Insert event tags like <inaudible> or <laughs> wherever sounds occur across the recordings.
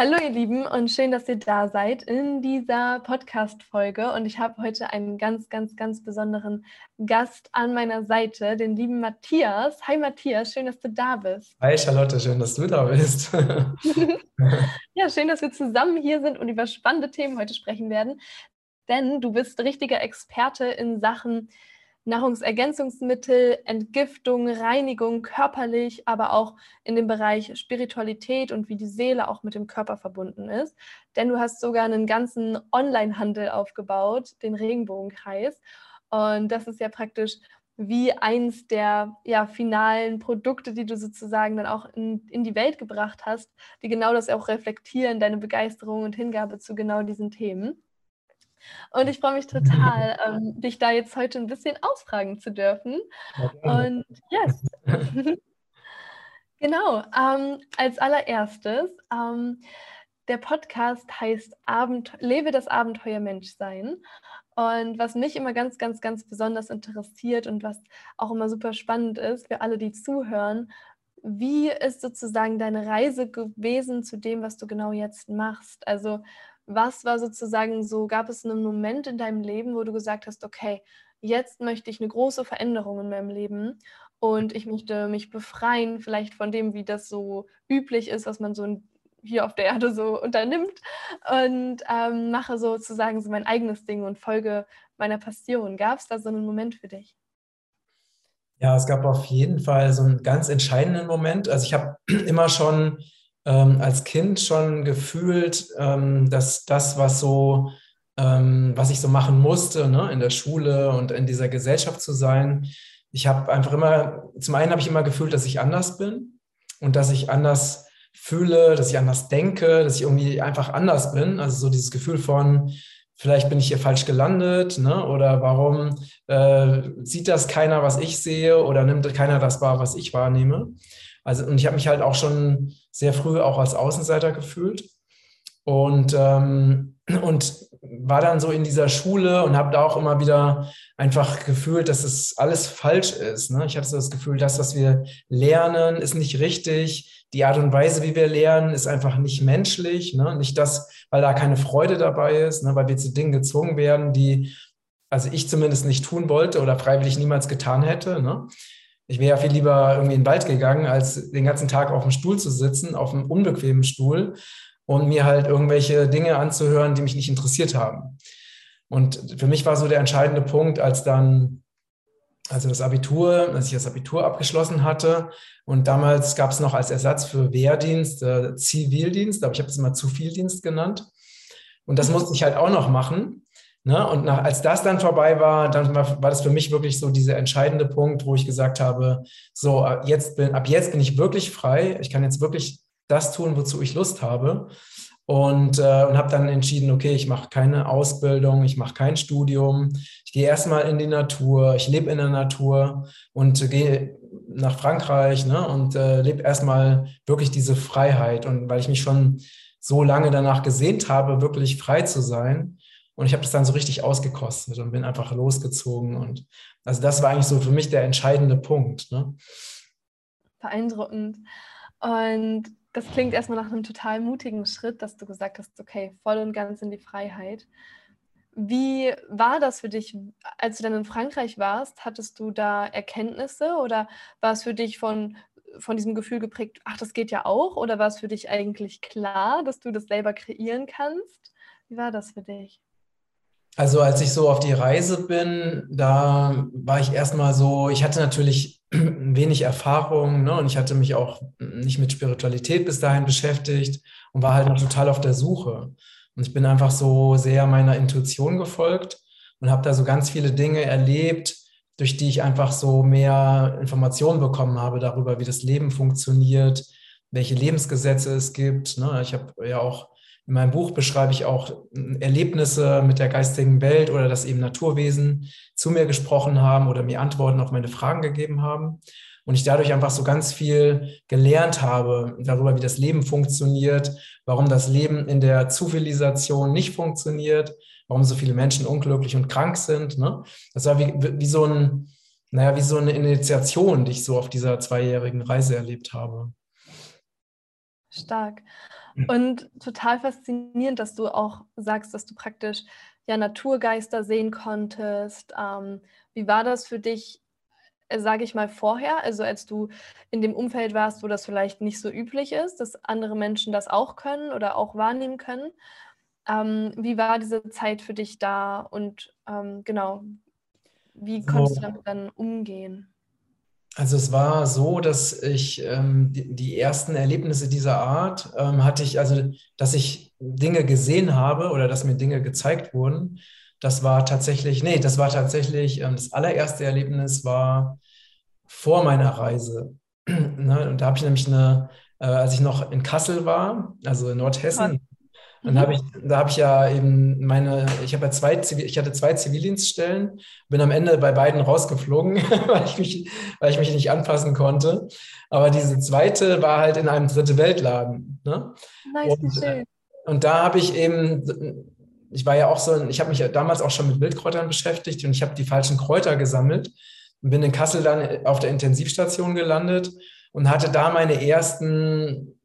Hallo ihr Lieben und schön, dass ihr da seid in dieser Podcast-Folge. Und ich habe heute einen ganz, ganz, ganz besonderen Gast an meiner Seite, den lieben Matthias. Hi Matthias, schön, dass du da bist. Hi Charlotte, schön, dass du da bist. <laughs> ja, schön, dass wir zusammen hier sind und über spannende Themen heute sprechen werden. Denn du bist richtiger Experte in Sachen Nahrungsergänzungsmittel, Entgiftung, Reinigung körperlich, aber auch in dem Bereich Spiritualität und wie die Seele auch mit dem Körper verbunden ist. Denn du hast sogar einen ganzen Online-Handel aufgebaut, den Regenbogenkreis. Und das ist ja praktisch wie eins der ja, finalen Produkte, die du sozusagen dann auch in, in die Welt gebracht hast, die genau das auch reflektieren, deine Begeisterung und Hingabe zu genau diesen Themen. Und ich freue mich total, ähm, dich da jetzt heute ein bisschen ausfragen zu dürfen. Und yes. <laughs> genau, ähm, als allererstes, ähm, der Podcast heißt Abend Lebe das Abenteuer Menschsein. Und was mich immer ganz, ganz, ganz besonders interessiert und was auch immer super spannend ist für alle, die zuhören, wie ist sozusagen deine Reise gewesen zu dem, was du genau jetzt machst? Also was war sozusagen so, gab es einen Moment in deinem Leben, wo du gesagt hast, okay, jetzt möchte ich eine große Veränderung in meinem Leben und ich möchte mich befreien, vielleicht von dem, wie das so üblich ist, was man so hier auf der Erde so <laughs> unternimmt und ähm, mache sozusagen so mein eigenes Ding und folge meiner Passion. Gab es da so einen Moment für dich? Ja, es gab auf jeden Fall so einen ganz entscheidenden Moment. Also ich habe <clears throat> immer schon ähm, als Kind schon gefühlt, ähm, dass das, was so, ähm, was ich so machen musste, ne, in der Schule und in dieser Gesellschaft zu sein, ich habe einfach immer, zum einen habe ich immer gefühlt, dass ich anders bin und dass ich anders fühle, dass ich anders denke, dass ich irgendwie einfach anders bin. Also so dieses Gefühl von, vielleicht bin ich hier falsch gelandet, ne? oder warum äh, sieht das keiner, was ich sehe, oder nimmt keiner das wahr, was ich wahrnehme. Also, und ich habe mich halt auch schon sehr früh auch als Außenseiter gefühlt und, ähm, und war dann so in dieser Schule und habe da auch immer wieder einfach gefühlt, dass es alles falsch ist. Ne? Ich hatte so das Gefühl, das, was wir lernen, ist nicht richtig. Die Art und Weise, wie wir lernen, ist einfach nicht menschlich. Ne? Nicht das, weil da keine Freude dabei ist, ne? weil wir zu Dingen gezwungen werden, die also ich zumindest nicht tun wollte oder freiwillig niemals getan hätte. Ne? Ich wäre ja viel lieber irgendwie in den Wald gegangen, als den ganzen Tag auf dem Stuhl zu sitzen, auf einem unbequemen Stuhl und mir halt irgendwelche Dinge anzuhören, die mich nicht interessiert haben. Und für mich war so der entscheidende Punkt, als dann, also das Abitur, als ich das Abitur abgeschlossen hatte und damals gab es noch als Ersatz für Wehrdienst äh, Zivildienst, aber ich habe es immer Zuvieldienst genannt. Und das musste ich halt auch noch machen. Ne? Und nach, als das dann vorbei war, dann war, war das für mich wirklich so dieser entscheidende Punkt, wo ich gesagt habe, so jetzt bin, ab jetzt bin ich wirklich frei. Ich kann jetzt wirklich das tun, wozu ich Lust habe. Und, äh, und habe dann entschieden, okay, ich mache keine Ausbildung, ich mache kein Studium, ich gehe erstmal in die Natur, ich lebe in der Natur und äh, gehe nach Frankreich ne, und äh, lebe erstmal wirklich diese Freiheit. Und weil ich mich schon so lange danach gesehnt habe, wirklich frei zu sein, und ich habe das dann so richtig ausgekostet und bin einfach losgezogen. Und also das war eigentlich so für mich der entscheidende Punkt. Ne? Beeindruckend. Und das klingt erstmal nach einem total mutigen Schritt, dass du gesagt hast, okay, voll und ganz in die Freiheit. Wie war das für dich, als du dann in Frankreich warst? Hattest du da Erkenntnisse oder war es für dich von, von diesem Gefühl geprägt, ach, das geht ja auch? Oder war es für dich eigentlich klar, dass du das selber kreieren kannst? Wie war das für dich? Also als ich so auf die Reise bin, da war ich erstmal so, ich hatte natürlich <clears throat> wenig Erfahrung ne, und ich hatte mich auch nicht mit Spiritualität bis dahin beschäftigt und war halt noch total auf der Suche. Und ich bin einfach so sehr meiner Intuition gefolgt und habe da so ganz viele Dinge erlebt, durch die ich einfach so mehr Informationen bekommen habe darüber, wie das Leben funktioniert, welche Lebensgesetze es gibt. Ne. Ich habe ja auch in meinem Buch beschreibe ich auch Erlebnisse mit der geistigen Welt oder dass eben Naturwesen zu mir gesprochen haben oder mir Antworten auf meine Fragen gegeben haben. Und ich dadurch einfach so ganz viel gelernt habe darüber, wie das Leben funktioniert, warum das Leben in der Zivilisation nicht funktioniert, warum so viele Menschen unglücklich und krank sind. Ne? Das war wie, wie so ein, naja, wie so eine Initiation, die ich so auf dieser zweijährigen Reise erlebt habe. Stark. Und total faszinierend, dass du auch sagst, dass du praktisch ja Naturgeister sehen konntest. Ähm, wie war das für dich, äh, sage ich mal, vorher? Also als du in dem Umfeld warst, wo das vielleicht nicht so üblich ist, dass andere Menschen das auch können oder auch wahrnehmen können. Ähm, wie war diese Zeit für dich da und ähm, genau, wie konntest so. du damit dann umgehen? Also es war so, dass ich ähm, die, ersten Erlebnisse dieser Art ähm, hatte ich, also dass ich Dinge gesehen habe oder dass mir Dinge gezeigt wurden. Das war tatsächlich, nee, das war tatsächlich, ähm, das allererste Erlebnis war vor meiner Reise. <clears throat> ne? Und da habe ich nämlich eine, äh, als ich noch in Kassel war, also in Nordhessen, dann mhm. habe ich, da habe ich ja eben meine, ich habe ja zwei, ich hatte zwei Zivildienststellen, bin am Ende bei beiden rausgeflogen, <laughs> weil ich mich, weil ich mich nicht anpassen konnte. Aber diese zweite war halt in einem dritte Weltladen. Ne? Nice, und, schön. und da habe ich eben, ich war ja auch so, ich habe mich ja damals auch schon mit Wildkräutern beschäftigt und ich habe die falschen Kräuter gesammelt und bin in Kassel dann auf der Intensivstation gelandet und hatte da meine ersten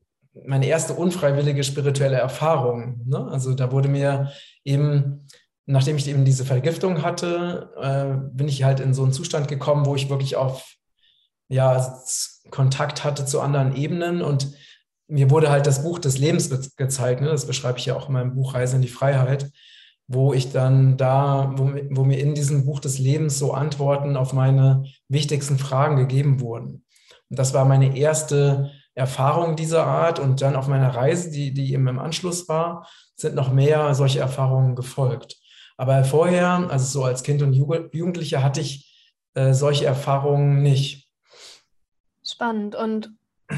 meine erste unfreiwillige spirituelle Erfahrung. Ne? Also da wurde mir eben, nachdem ich eben diese Vergiftung hatte, äh, bin ich halt in so einen Zustand gekommen, wo ich wirklich auf ja, Kontakt hatte zu anderen Ebenen und mir wurde halt das Buch des Lebens gezeigt. Ne? Das beschreibe ich ja auch in meinem Buch Reise in die Freiheit, wo ich dann da, wo, wo mir in diesem Buch des Lebens so Antworten auf meine wichtigsten Fragen gegeben wurden. Und das war meine erste Erfahrungen dieser Art und dann auf meiner Reise, die, die eben im Anschluss war, sind noch mehr solche Erfahrungen gefolgt. Aber vorher, also so als Kind und Jugendlicher, hatte ich äh, solche Erfahrungen nicht. Spannend. Und <clears throat>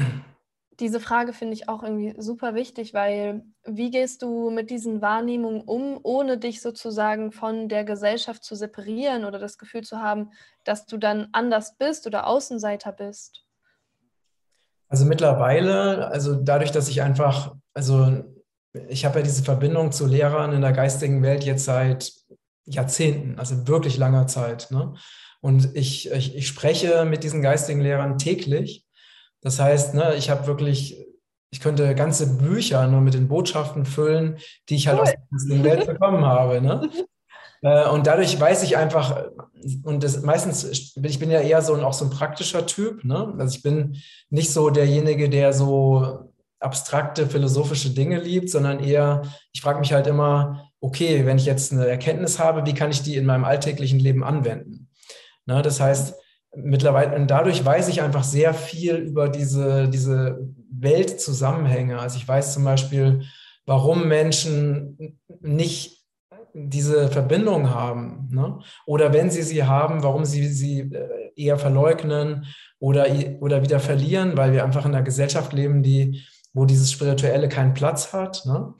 diese Frage finde ich auch irgendwie super wichtig, weil wie gehst du mit diesen Wahrnehmungen um, ohne dich sozusagen von der Gesellschaft zu separieren oder das Gefühl zu haben, dass du dann anders bist oder Außenseiter bist? Also mittlerweile, also dadurch, dass ich einfach, also ich habe ja diese Verbindung zu Lehrern in der geistigen Welt jetzt seit Jahrzehnten, also wirklich langer Zeit. Ne? Und ich, ich, ich spreche mit diesen geistigen Lehrern täglich. Das heißt, ne, ich habe wirklich, ich könnte ganze Bücher nur mit den Botschaften füllen, die ich halt cool. aus der Welt bekommen habe. Ne? <laughs> Äh, und dadurch weiß ich einfach, und das meistens, ich bin ja eher so ein, auch so ein praktischer Typ. Ne? Also ich bin nicht so derjenige, der so abstrakte philosophische Dinge liebt, sondern eher, ich frage mich halt immer, okay, wenn ich jetzt eine Erkenntnis habe, wie kann ich die in meinem alltäglichen Leben anwenden? Ne? Das heißt, mittlerweile, und dadurch weiß ich einfach sehr viel über diese, diese Weltzusammenhänge. Also ich weiß zum Beispiel, warum Menschen nicht diese Verbindung haben. Ne? Oder wenn sie sie haben, warum sie sie äh, eher verleugnen oder, oder wieder verlieren, weil wir einfach in einer Gesellschaft leben, die, wo dieses Spirituelle keinen Platz hat. Ne?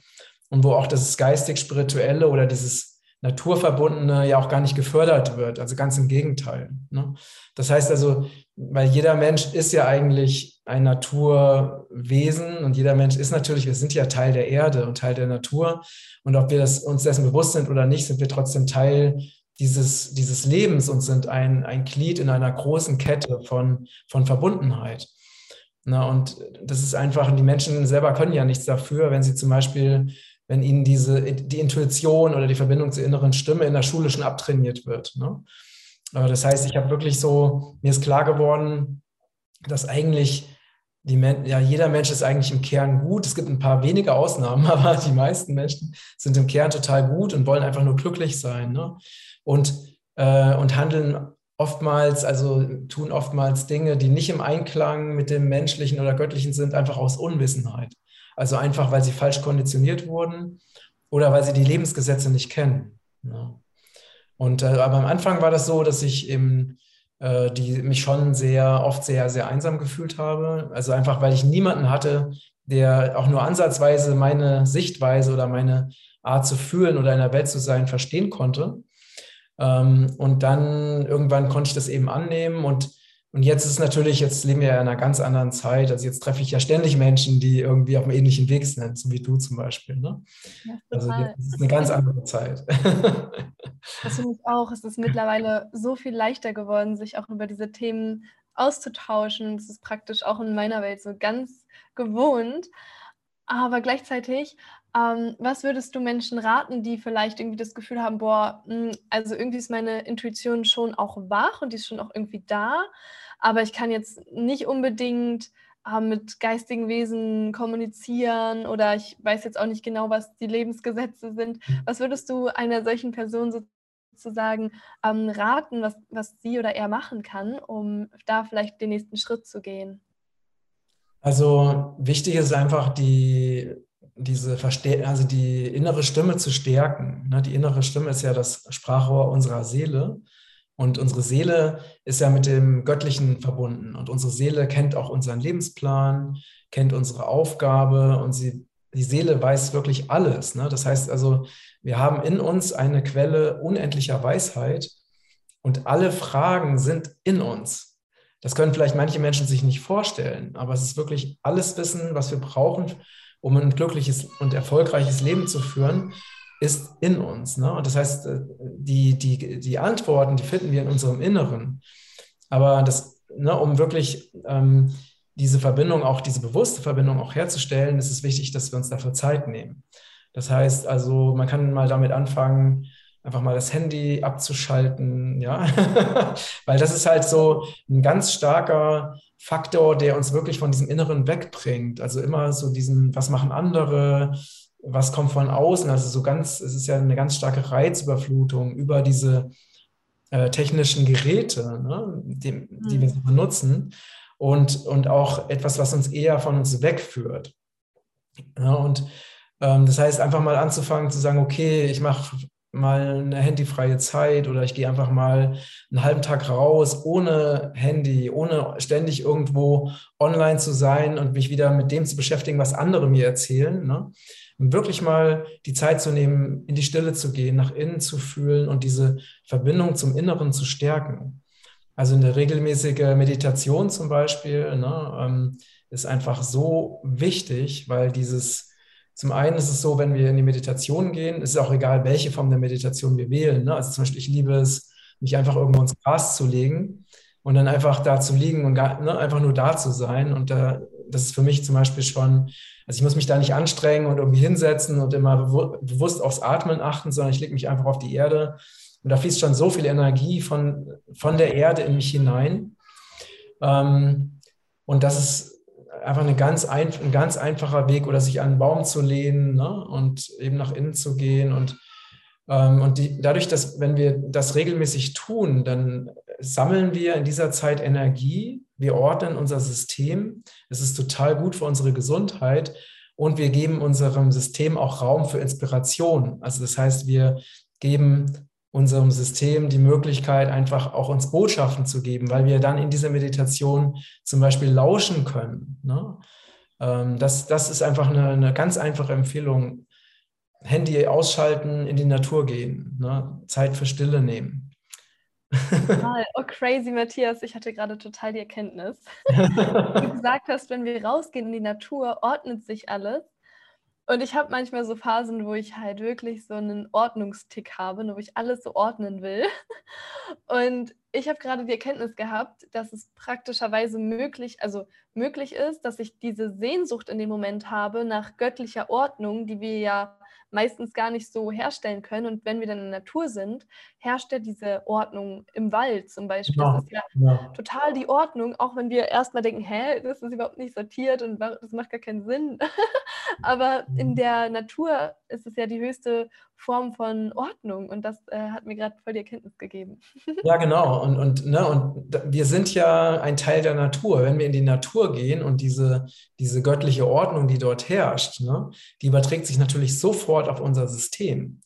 Und wo auch das geistig-spirituelle oder dieses Naturverbundene ja auch gar nicht gefördert wird. Also ganz im Gegenteil. Ne? Das heißt also, weil jeder Mensch ist ja eigentlich ein Naturwesen und jeder Mensch ist natürlich, wir sind ja Teil der Erde und Teil der Natur. Und ob wir das, uns dessen bewusst sind oder nicht, sind wir trotzdem Teil dieses, dieses Lebens und sind ein, ein Glied in einer großen Kette von, von Verbundenheit. Na, und das ist einfach, die Menschen selber können ja nichts dafür, wenn sie zum Beispiel wenn ihnen diese, die Intuition oder die Verbindung zur inneren Stimme in der Schule schon abtrainiert wird. Ne? Das heißt, ich habe wirklich so, mir ist klar geworden, dass eigentlich die, ja, jeder Mensch ist eigentlich im Kern gut. Es gibt ein paar wenige Ausnahmen, <laughs> aber die meisten Menschen sind im Kern total gut und wollen einfach nur glücklich sein. Ne? Und, äh, und handeln oftmals, also tun oftmals Dinge, die nicht im Einklang mit dem Menschlichen oder Göttlichen sind, einfach aus Unwissenheit. Also einfach, weil sie falsch konditioniert wurden oder weil sie die Lebensgesetze nicht kennen. Ja. Und äh, aber am Anfang war das so, dass ich eben die, mich schon sehr oft sehr, sehr einsam gefühlt habe. Also einfach, weil ich niemanden hatte, der auch nur ansatzweise meine Sichtweise oder meine Art zu fühlen oder in der Welt zu sein verstehen konnte. Ähm, und dann irgendwann konnte ich das eben annehmen und und jetzt ist natürlich, jetzt leben wir ja in einer ganz anderen Zeit. Also jetzt treffe ich ja ständig Menschen, die irgendwie auf einem ähnlichen Weg sind, so wie du zum Beispiel. Ne? Ja, also es ist eine ganz andere Zeit. <laughs> Das finde ich auch. Es ist mittlerweile so viel leichter geworden, sich auch über diese Themen auszutauschen. Das ist praktisch auch in meiner Welt so ganz gewohnt. Aber gleichzeitig, ähm, was würdest du Menschen raten, die vielleicht irgendwie das Gefühl haben, boah, mh, hm, also irgendwie ist meine Intuition schon auch wach und die ist schon auch irgendwie da, aber ich kann jetzt nicht unbedingt äh, mit geistigen Wesen kommunizieren oder ich weiß jetzt auch nicht genau, was die Lebensgesetze sind. Mhm. Was würdest du einer solchen Person sozusagen ähm, raten, was, was sie oder er machen kann, um da vielleicht den nächsten Schritt zu gehen? Also wichtig ist einfach die, diese Verste also die innere Stimme zu stärken. Ne? Die innere Stimme ist ja das Sprachrohr unserer Seele. Und unsere Seele ist ja mit dem Göttlichen verbunden. Und unsere Seele kennt auch unseren Lebensplan, kennt unsere Aufgabe und sie, die Seele weiß wirklich alles. Ne? Das heißt also, wir haben in uns eine Quelle unendlicher Weisheit und alle Fragen sind in uns. Das können vielleicht manche Menschen sich nicht vorstellen, aber es ist wirklich alles Wissen, was wir brauchen, um ein glückliches und erfolgreiches Leben zu führen, ist in uns. Ne? Und das heißt, äh, die, die, die Antworten, die finden wir in unserem Inneren. Aber das, ne, um wirklich ähm, diese Verbindung, auch diese bewusste Verbindung auch herzustellen, ist es wichtig, dass wir uns dafür Zeit nehmen. Das heißt also, man kann mal damit anfangen, einfach mal das Handy abzuschalten, ja, <laughs> weil das ist halt so ein ganz starker Faktor, der uns wirklich von diesem Inneren wegbringt. Also immer so diesen, was machen andere, was kommt von außen, also so ganz, es ist ja eine ganz starke Reizüberflutung über diese äh, technischen Geräte, ne, die, die wir mhm. so benutzen und, und auch etwas, was uns eher von uns wegführt. Ja, und ähm, das heißt, einfach mal anzufangen zu sagen, okay, ich mache mal eine handyfreie Zeit oder ich gehe einfach mal einen halben Tag raus ohne Handy, ohne ständig irgendwo online zu sein und mich wieder mit dem zu beschäftigen, was andere mir erzählen. Ne? Und wirklich mal die Zeit zu nehmen, in die Stille zu gehen, nach innen zu fühlen und diese Verbindung zum Inneren zu stärken. Also eine regelmäßige Meditation zum Beispiel ne, ähm, ist einfach so wichtig, weil dieses zum einen ist es so, wenn wir in die Meditation gehen, ist es auch egal, welche Form der Meditation wir wählen. Ne? Also zum Beispiel, ich liebe es, mich einfach irgendwo ins Gras zu legen und dann einfach da zu liegen und gar, ne, einfach nur da zu sein. Und da, das ist für mich zum Beispiel schon, also ich muss mich da nicht anstrengen und irgendwie hinsetzen und immer bewusst aufs Atmen achten, sondern ich lege mich einfach auf die Erde. Und da fließt schon so viel Energie von, von der Erde in mich hinein. Ähm, und das ist einfach eine ganz ein, ein ganz einfacher Weg oder sich an einen Baum zu lehnen ne? und eben nach innen zu gehen. Und, ähm, und die, dadurch, dass wenn wir das regelmäßig tun, dann sammeln wir in dieser Zeit Energie, wir ordnen unser System. Es ist total gut für unsere Gesundheit und wir geben unserem System auch Raum für Inspiration. Also das heißt, wir geben unserem System die Möglichkeit, einfach auch uns Botschaften zu geben, weil wir dann in dieser Meditation zum Beispiel lauschen können. Ne? Ähm, das, das ist einfach eine, eine, ganz einfache Empfehlung. Handy ausschalten, in die Natur gehen, ne? Zeit für Stille nehmen. Oh, crazy, Matthias. Ich hatte gerade total die Erkenntnis. <laughs> du gesagt hast, wenn wir rausgehen in die Natur, ordnet sich alles. Und ich habe manchmal so Phasen, wo ich halt wirklich so einen Ordnungstick habe, wo ich alles so ordnen will. Und ich habe gerade die Erkenntnis gehabt, dass es praktischerweise möglich, also möglich ist, dass ich diese Sehnsucht in dem Moment habe nach göttlicher Ordnung, die wir ja meistens gar nicht so herstellen können. Und wenn wir dann in der Natur sind, herrscht ja diese Ordnung im Wald zum Beispiel. Ja, das ist ja, ja, total die Ordnung, auch wenn wir erstmal denken, hä, das ist überhaupt nicht sortiert und das macht gar keinen Sinn. <laughs> Aber in mhm. der Natur ist es ja die höchste Form von Ordnung und das äh, hat mir gerade voll die Erkenntnis gegeben. <laughs> Ja, genau. Und, und, ne, und wir sind ja ein Teil der Natur. Wenn wir in die Natur gehen und diese, diese göttliche Ordnung, die dort herrscht, ne, die überträgt sich natürlich sofort auf unser System.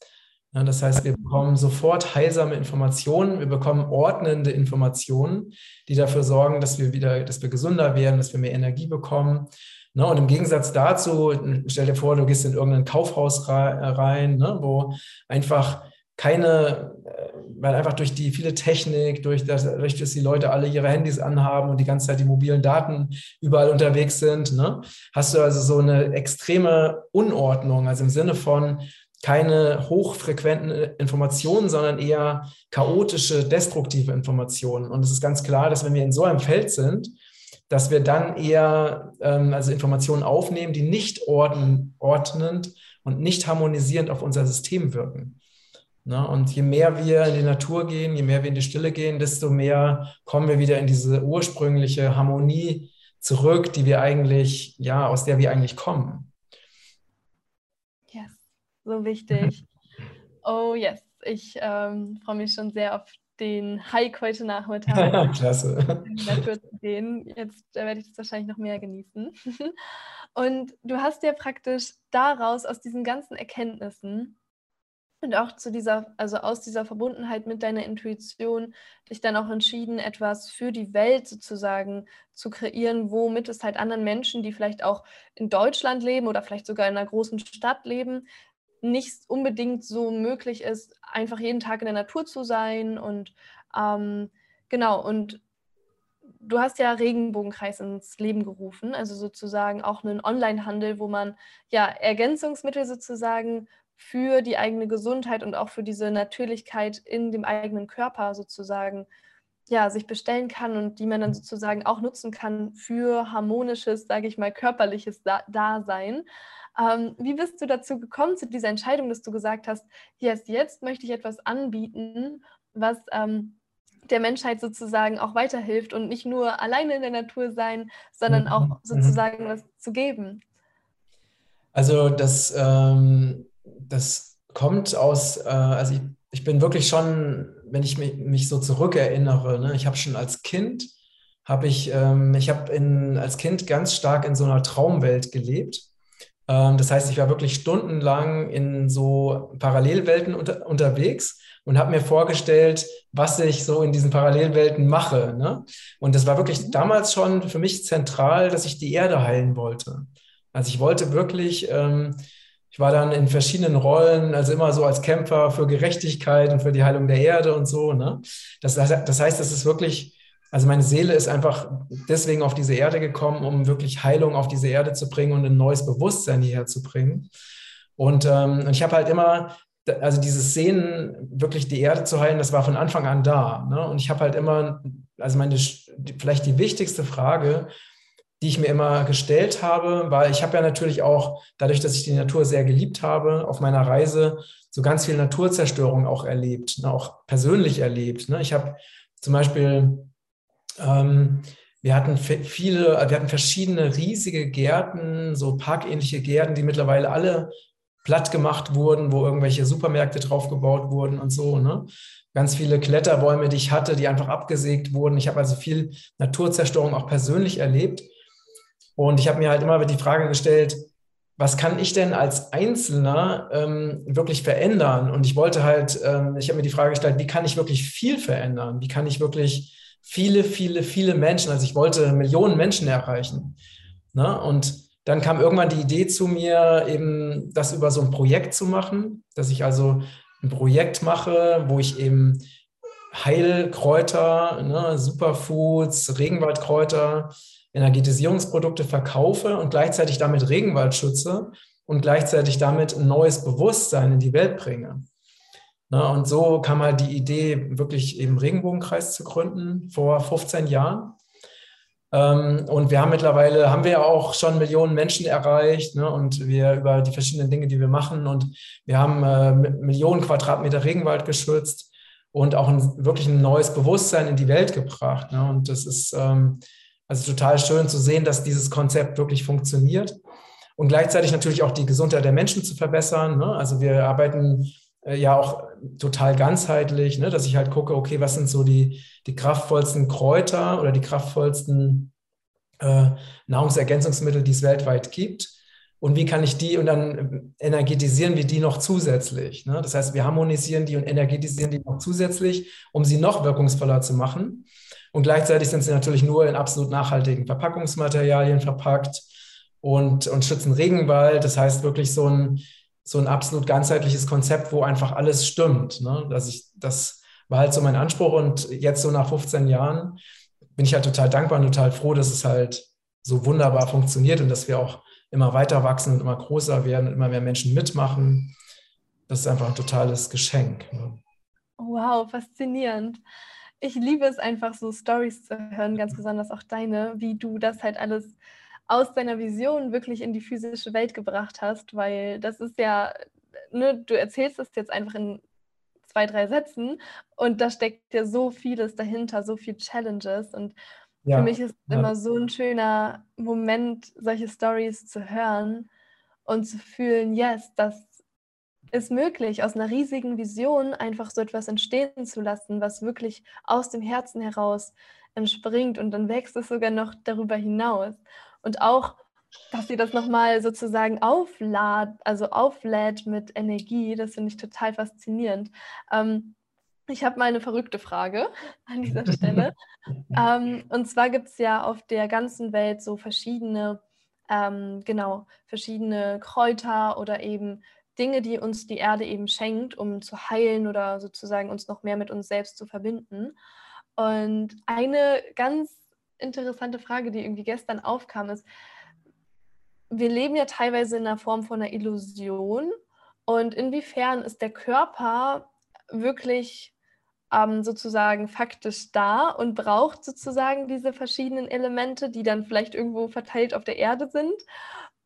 Ja, das heißt, wir bekommen sofort heilsame Informationen, wir bekommen ordnende Informationen, die dafür sorgen, dass wir wieder, dass wir gesünder werden, dass wir mehr Energie bekommen. Ne, und im Gegensatz dazu, stell dir vor, du gehst in irgendein Kaufhaus rein, ne, wo einfach keine, äh, weil einfach durch die viele Technik, durch das, durch dass die Leute alle ihre Handys anhaben und die ganze Zeit die mobilen Daten überall unterwegs sind, ne, hast du also so eine extreme Unordnung, also im Sinne von, keine hochfrequenten Informationen, sondern eher chaotische, destruktive Informationen. Und es ist ganz klar, dass wenn wir in so einem Feld sind, dass wir dann eher ähm, also Informationen aufnehmen, die nicht ordnen, ordnend und nicht harmonisierend auf unser System wirken. Ne? Und je mehr wir in die Natur gehen, je mehr wir in die Stille gehen, desto mehr kommen wir wieder in diese ursprüngliche Harmonie zurück, die wir eigentlich, ja, aus der wir eigentlich kommen. So wichtig. oh yes, ich ähm, freue mich schon sehr auf den Hike heute Nachmittag. <laughs> Klasse. In die Natur zu gehen. Jetzt äh, werde ich das wahrscheinlich noch mehr genießen. <laughs> Und du hast ja praktisch daraus, aus diesen ganzen Erkenntnissen, und auch zu dieser, also aus dieser Verbundenheit mit deiner Intuition, dich dann auch entschieden, etwas für die Welt sozusagen zu kreieren, womit es halt anderen Menschen, die vielleicht auch in Deutschland leben oder vielleicht sogar in einer großen Stadt leben, nicht unbedingt so möglich ist, einfach jeden Tag in der Natur zu sein. Und ähm, genau, und du hast ja Regenbogenkreis ins Leben gerufen, also sozusagen auch einen Online-Handel, wo man ja Ergänzungsmittel sozusagen für die eigene Gesundheit und auch für diese Natürlichkeit in dem eigenen Körper sozusagen ja, sich bestellen kann und die man dann sozusagen auch nutzen kann für harmonisches, sage ich mal, körperliches Dasein. Ähm, wie bist du dazu gekommen, zu dieser Entscheidung, dass du gesagt hast, yes, jetzt möchte ich etwas anbieten, was ähm, der Menschheit sozusagen auch weiterhilft und nicht nur alleine in der Natur sein, sondern auch mhm. sozusagen was zu geben? Also das ähm, das kommt aus, äh, also ich, ich, bin wirklich schon, wenn ich mich, mich so zurückerinnere, ne, ich habe schon als Kind, habe ich, ähm, ich habe als Kind ganz stark in so einer Traumwelt gelebt. Ähm, das heißt, ich war wirklich stundenlang in so Parallelwelten unter, unterwegs und habe mir vorgestellt, was ich so in diesen Parallelwelten mache. Ne? Und das war wirklich damals schon für mich zentral, dass ich die Erde heilen wollte. Also ich wollte wirklich ähm, ich war dann in verschiedenen Rollen, also immer so als Kämpfer für Gerechtigkeit und für die Heilung der Erde und so. Ne? Das, das heißt, das ist wirklich, also meine Seele ist einfach deswegen auf diese Erde gekommen, um wirklich Heilung auf diese Erde zu bringen und ein neues Bewusstsein hierher zu bringen. Und, ähm, und ich habe halt immer, also dieses Sehen, wirklich die Erde zu heilen, das war von Anfang an da. Ne? Und ich habe halt immer, also meine, vielleicht die wichtigste Frage, die ich mir immer gestellt habe, weil ich habe ja natürlich auch, dadurch, dass ich die Natur sehr geliebt habe, auf meiner Reise so ganz viel Naturzerstörung auch erlebt, ne, auch persönlich erlebt. Ne. Ich habe zum Beispiel, ähm, wir hatten viele, wir hatten verschiedene riesige Gärten, so parkähnliche Gärten, die mittlerweile alle platt gemacht wurden, wo irgendwelche Supermärkte drauf gebaut wurden und so. Ne? Ganz viele Kletterbäume, die ich hatte, die einfach abgesägt wurden. Ich habe also viel Naturzerstörung auch persönlich erlebt. Und ich habe mir halt immer die Frage gestellt, was kann ich denn als Einzelner ähm, wirklich verändern? Und ich wollte halt, ähm, ich habe mir die Frage gestellt, wie kann ich wirklich viel verändern? Wie kann ich wirklich viele, viele, viele Menschen, also ich wollte Millionen Menschen erreichen. Ne? Und dann kam irgendwann die Idee zu mir, eben das über so ein Projekt zu machen, dass ich also ein Projekt mache, wo ich eben Heilkräuter, ne, Superfoods, Regenwaldkräuter, Energetisierungsprodukte verkaufe und gleichzeitig damit Regenwald schütze und gleichzeitig damit ein neues Bewusstsein in die Welt bringe. Na, und so kam halt die Idee, wirklich eben Regenbogenkreis zu gründen vor 15 Jahren. Ähm, und wir haben mittlerweile, haben wir ja auch schon Millionen Menschen erreicht ne, und wir über die verschiedenen Dinge, die wir machen und wir haben äh, Millionen Quadratmeter Regenwald geschützt und auch ein, wirklich ein neues Bewusstsein in die Welt gebracht. Ne, und das ist, ähm, also total schön zu sehen, dass dieses Konzept wirklich funktioniert und gleichzeitig natürlich auch die Gesundheit der Menschen zu verbessern. Ne? Also wir arbeiten äh, ja auch total ganzheitlich, ne? dass ich halt gucke, okay, was sind so die, die kraftvollsten Kräuter oder die kraftvollsten äh, Nahrungsergänzungsmittel, die es weltweit gibt. Und wie kann ich die und dann energetisieren wir die noch zusätzlich? Ne? Das heißt, wir harmonisieren die und energetisieren die noch zusätzlich, um sie noch wirkungsvoller zu machen. Und gleichzeitig sind sie natürlich nur in absolut nachhaltigen Verpackungsmaterialien verpackt und, und schützen Regenwald. Das heißt wirklich so ein, so ein absolut ganzheitliches Konzept, wo einfach alles stimmt. Ne? Dass ich, das war halt so mein Anspruch. Und jetzt so nach 15 Jahren bin ich halt total dankbar und total froh, dass es halt so wunderbar funktioniert und dass wir auch immer weiter wachsen und immer größer werden und immer mehr Menschen mitmachen. das ist einfach ein totales Geschenk. Ne? Wow, faszinierend. Ich liebe es einfach so Stories zu hören, ganz besonders auch deine, wie du das halt alles aus deiner Vision wirklich in die physische Welt gebracht hast, weil das ist ja, ne, du erzählst es jetzt einfach in zwei, drei Sätzen und da steckt ja so vieles dahinter, so viele Challenges und ja, für mich ist ja. immer so ein schöner Moment, solche Stories zu hören und zu fühlen, yes, das ist möglich, aus einer riesigen Vision einfach so etwas entstehen zu lassen, was wirklich aus dem Herzen heraus entspringt und dann wächst es sogar noch darüber hinaus. Und auch, dass sie das nochmal sozusagen auflädt, also auflädt mit Energie, das finde ich total faszinierend. Ähm, ich habe mal eine verrückte Frage an dieser Stelle. <laughs> ähm, und zwar gibt es ja auf der ganzen Welt so verschiedene, ähm, genau, verschiedene Kräuter oder eben Dinge, die uns die Erde eben schenkt, um zu heilen oder sozusagen uns noch mehr mit uns selbst zu verbinden. Und eine ganz interessante Frage, die irgendwie gestern aufkam, ist, wir leben ja teilweise in einer Form von einer Illusion. Und inwiefern ist der Körper wirklich ähm, sozusagen faktisch da und braucht sozusagen diese verschiedenen Elemente, die dann vielleicht irgendwo verteilt auf der Erde sind?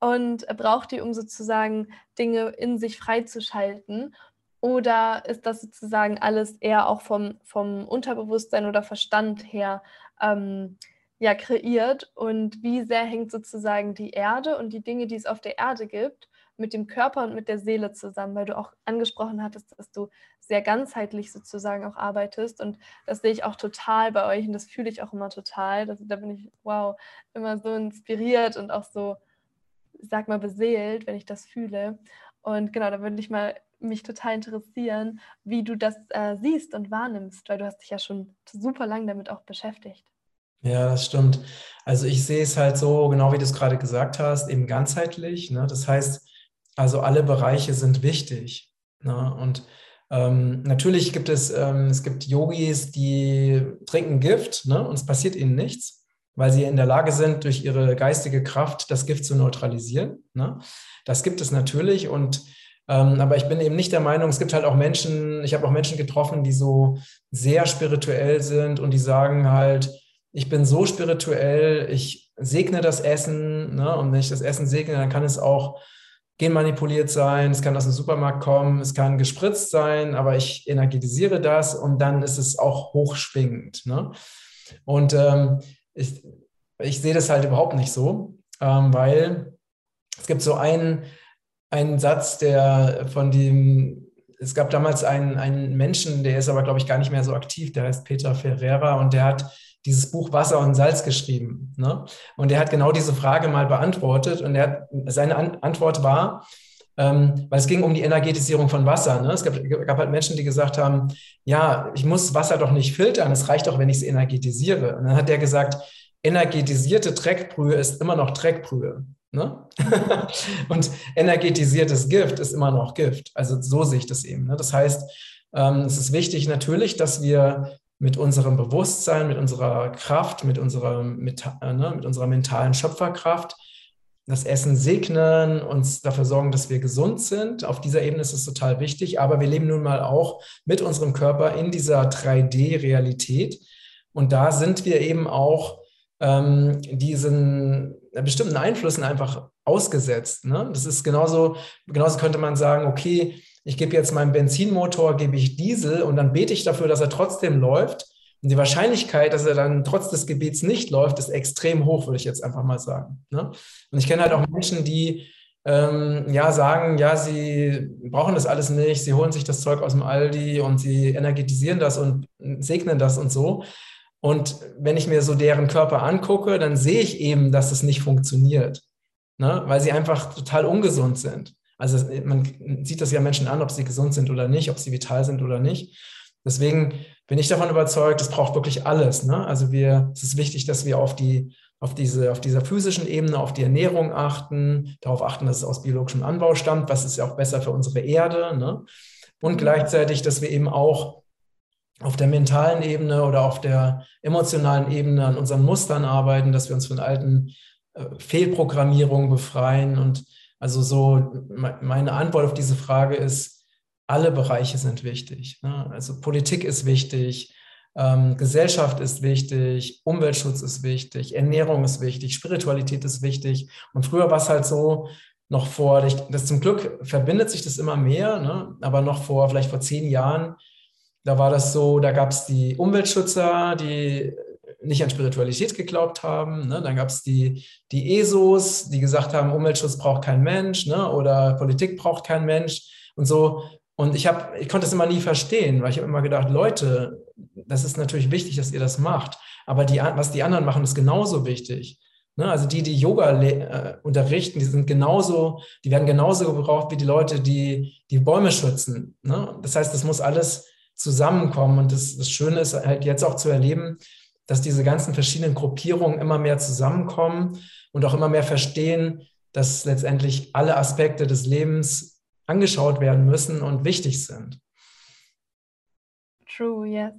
Und braucht die, um sozusagen Dinge in sich freizuschalten? Oder ist das sozusagen alles eher auch vom, vom Unterbewusstsein oder Verstand her ähm, ja, kreiert und wie sehr hängt sozusagen die Erde und die Dinge, die es auf der Erde gibt, mit dem Körper und mit der Seele zusammen, weil du auch angesprochen hattest, dass du sehr ganzheitlich sozusagen auch arbeitest und das sehe ich auch total bei euch und das fühle ich auch immer total. Das, da bin ich, wow, immer so inspiriert und auch so, sag mal, beseelt, wenn ich das fühle. Und genau, da würde ich mal mich total interessieren, wie du das äh, siehst und wahrnimmst, weil du hast dich ja schon super lang damit auch beschäftigt. Ja, das stimmt. Also ich sehe es halt so, genau wie du es gerade gesagt hast, eben ganzheitlich. Ne? Das heißt, also alle Bereiche sind wichtig. Ne? Und ähm, natürlich gibt es, ähm, es gibt Yogis, die trinken Gift ne? und es passiert ihnen nichts, weil sie in der Lage sind, durch ihre geistige Kraft das Gift zu neutralisieren. Ne? Das gibt es natürlich und ähm, aber ich bin eben nicht der Meinung, es gibt halt auch Menschen, ich habe auch Menschen getroffen, die so sehr spirituell sind und die sagen halt, ich bin so spirituell, ich segne das Essen, ne? und wenn ich das Essen segne, dann kann es auch genmanipuliert sein, es kann aus dem Supermarkt kommen, es kann gespritzt sein, aber ich energetisiere das und dann ist es auch hochschwingend. Ne? Und ähm, ich, ich sehe das halt überhaupt nicht so, ähm, weil es gibt so einen, einen Satz, der von dem, es gab damals einen, einen Menschen, der ist aber, glaube ich, gar nicht mehr so aktiv, der heißt Peter Ferreira und der hat dieses Buch Wasser und Salz geschrieben. Ne? Und er hat genau diese Frage mal beantwortet und er hat, seine An Antwort war, ähm, weil es ging um die Energetisierung von Wasser. Ne? Es gab, gab, halt Menschen, die gesagt haben, ja, ich muss Wasser doch nicht filtern, es reicht doch, wenn ich es energetisiere. Und dann hat er gesagt, energetisierte Dreckbrühe ist immer noch Dreckbrühe. Ne? <laughs> und energetisiertes Gift ist immer noch Gift. Also so sehe ich das eben. Ne? Das heißt, ähm, es ist wichtig natürlich, dass wir mit unserem Bewusstsein, mit unserer Kraft, mit unserer, mit, äh, ne, mit unserer mentalen Schöpferkraft das Essen segnen, uns dafür sorgen, dass wir gesund sind. Auf dieser Ebene ist es total wichtig. Aber wir leben nun mal auch mit unserem Körper in dieser 3D-Realität. Und da sind wir eben auch ähm, diesen bestimmten Einflüssen einfach ausgesetzt. Ne? Das ist genauso, genauso könnte man sagen, okay, ich gebe jetzt meinem Benzinmotor, gebe ich Diesel und dann bete ich dafür, dass er trotzdem läuft. Und die Wahrscheinlichkeit, dass er dann trotz des Gebets nicht läuft, ist extrem hoch, würde ich jetzt einfach mal sagen. Ne? Und ich kenne halt auch Menschen, die ähm, ja sagen, ja, sie brauchen das alles nicht, sie holen sich das Zeug aus dem Aldi und sie energetisieren das und segnen das und so. Und wenn ich mir so deren Körper angucke, dann sehe ich eben, dass es nicht funktioniert, ne? weil sie einfach total ungesund sind. Also man sieht das ja Menschen an, ob sie gesund sind oder nicht, ob sie vital sind oder nicht. Deswegen bin ich davon überzeugt, es braucht wirklich alles. Ne? Also wir, es ist wichtig, dass wir auf die auf, diese, auf dieser physischen Ebene, auf die Ernährung achten, darauf achten, dass es aus biologischem Anbau stammt, was ist ja auch besser für unsere Erde. Ne? Und gleichzeitig, dass wir eben auch auf der mentalen Ebene oder auf der emotionalen Ebene an unseren Mustern arbeiten, dass wir uns von alten äh, Fehlprogrammierungen befreien und also so meine Antwort auf diese Frage ist, alle Bereiche sind wichtig. Ne? Also Politik ist wichtig, ähm, Gesellschaft ist wichtig, Umweltschutz ist wichtig, Ernährung ist wichtig, Spiritualität ist wichtig. Und früher war es halt so, noch vor, das zum Glück verbindet sich das immer mehr, ne? aber noch vor, vielleicht vor zehn Jahren, da war das so, da gab es die Umweltschützer, die nicht an Spiritualität geglaubt haben. Ne? Dann gab es die, die ESOs, die gesagt haben, Umweltschutz braucht kein Mensch ne? oder Politik braucht kein Mensch und so. Und ich, hab, ich konnte es immer nie verstehen, weil ich habe immer gedacht, Leute, das ist natürlich wichtig, dass ihr das macht, aber die, was die anderen machen, ist genauso wichtig. Ne? Also die, die Yoga äh, unterrichten, die sind genauso, die werden genauso gebraucht wie die Leute, die die Bäume schützen. Ne? Das heißt, das muss alles zusammenkommen. Und das, das Schöne ist halt jetzt auch zu erleben, dass diese ganzen verschiedenen Gruppierungen immer mehr zusammenkommen und auch immer mehr verstehen, dass letztendlich alle Aspekte des Lebens angeschaut werden müssen und wichtig sind. True, yes.